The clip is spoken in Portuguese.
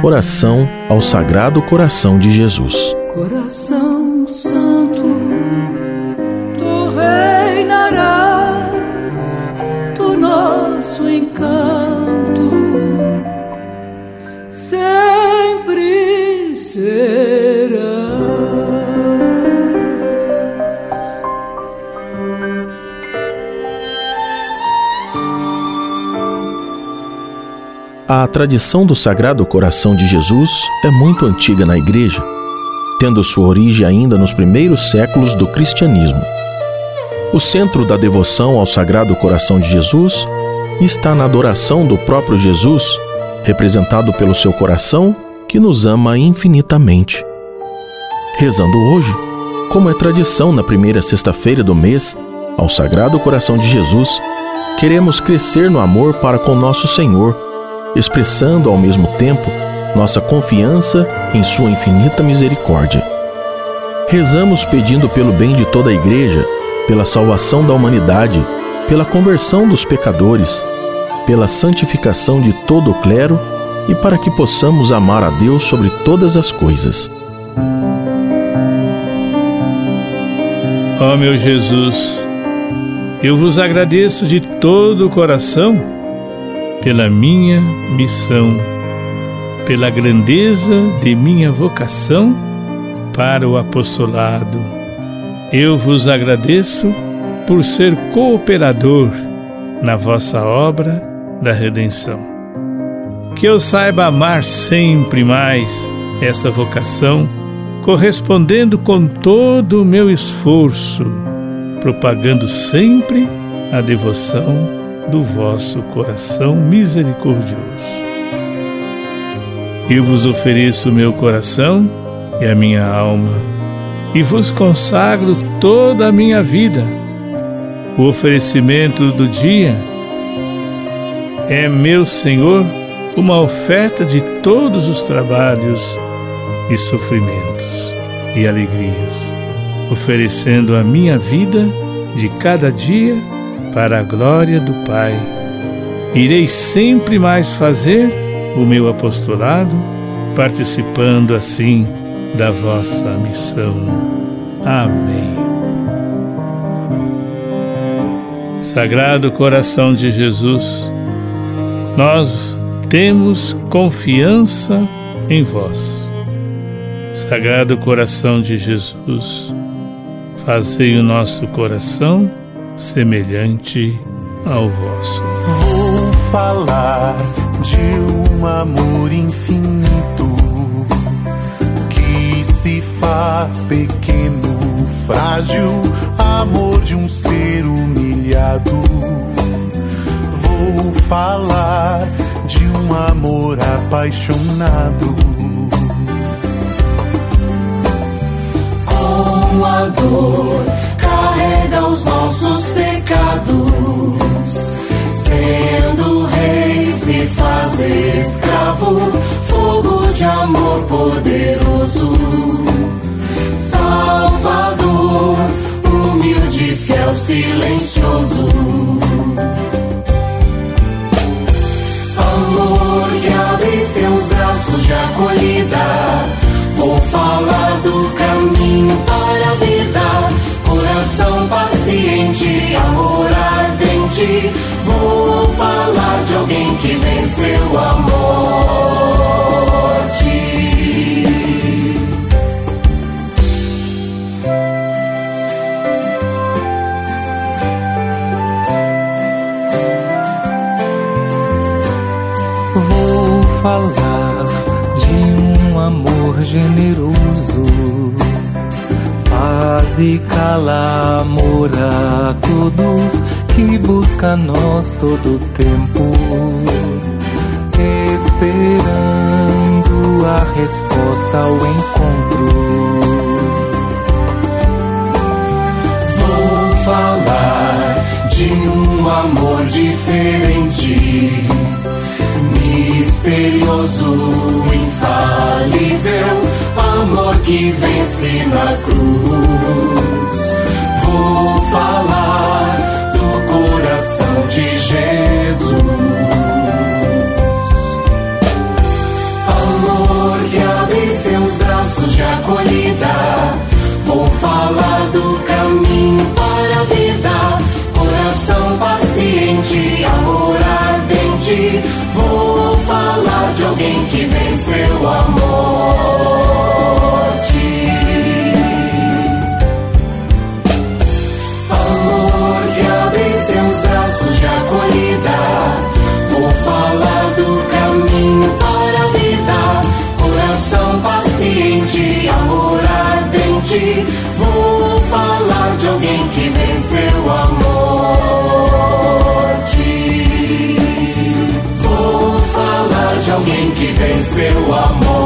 Oração ao Sagrado Coração de Jesus. Coração Santo, tu reinarás, tu nosso encanto, sempre A tradição do Sagrado Coração de Jesus é muito antiga na Igreja, tendo sua origem ainda nos primeiros séculos do cristianismo. O centro da devoção ao Sagrado Coração de Jesus está na adoração do próprio Jesus, representado pelo seu coração que nos ama infinitamente. Rezando hoje, como é tradição na primeira sexta-feira do mês, ao Sagrado Coração de Jesus, queremos crescer no amor para com nosso Senhor expressando ao mesmo tempo nossa confiança em Sua infinita misericórdia. Rezamos pedindo pelo bem de toda a Igreja, pela salvação da humanidade, pela conversão dos pecadores, pela santificação de todo o clero e para que possamos amar a Deus sobre todas as coisas. Ó oh, meu Jesus, eu vos agradeço de todo o coração pela minha missão, pela grandeza de minha vocação para o apostolado. Eu vos agradeço por ser cooperador na vossa obra da redenção. Que eu saiba amar sempre mais essa vocação, correspondendo com todo o meu esforço, propagando sempre a devoção do vosso coração misericordioso. Eu vos ofereço o meu coração e a minha alma, e vos consagro toda a minha vida. O oferecimento do dia é, meu Senhor, uma oferta de todos os trabalhos e sofrimentos e alegrias, oferecendo a minha vida de cada dia para a glória do Pai. Irei sempre mais fazer o meu apostolado, participando assim da vossa missão. Amém. Sagrado coração de Jesus, nós temos confiança em vós. Sagrado coração de Jesus, fazei o nosso coração semelhante ao vosso. Vou falar de um amor infinito que se faz pequeno, frágil, amor de um ser humilhado. Vou falar de um amor apaixonado. Com a dor escravo, fogo de amor poderoso. Salvador, humilde, fiel, silencioso. Amor que abre seus braços de acolhida. Vou falar do caminho Vou falar de um amor generoso. Faz e cala amor a todos que busca nós todo tempo, esperando a resposta ao encontro. Vou falar de um amor diferente, misterioso, infalível, amor que vence na cruz. Vou falar do coração de Jesus. Amor que abre seus braços de acolhida. Vou falar do caminho para a vida. Coração paciente, amor ardente alguém que venceu a morte. Amor que abre seus braços de acolhida. Vou falar do caminho para a vida. Coração paciente, amor ardente. Vou falar de alguém que venceu o amor. alguém que venceu o amor.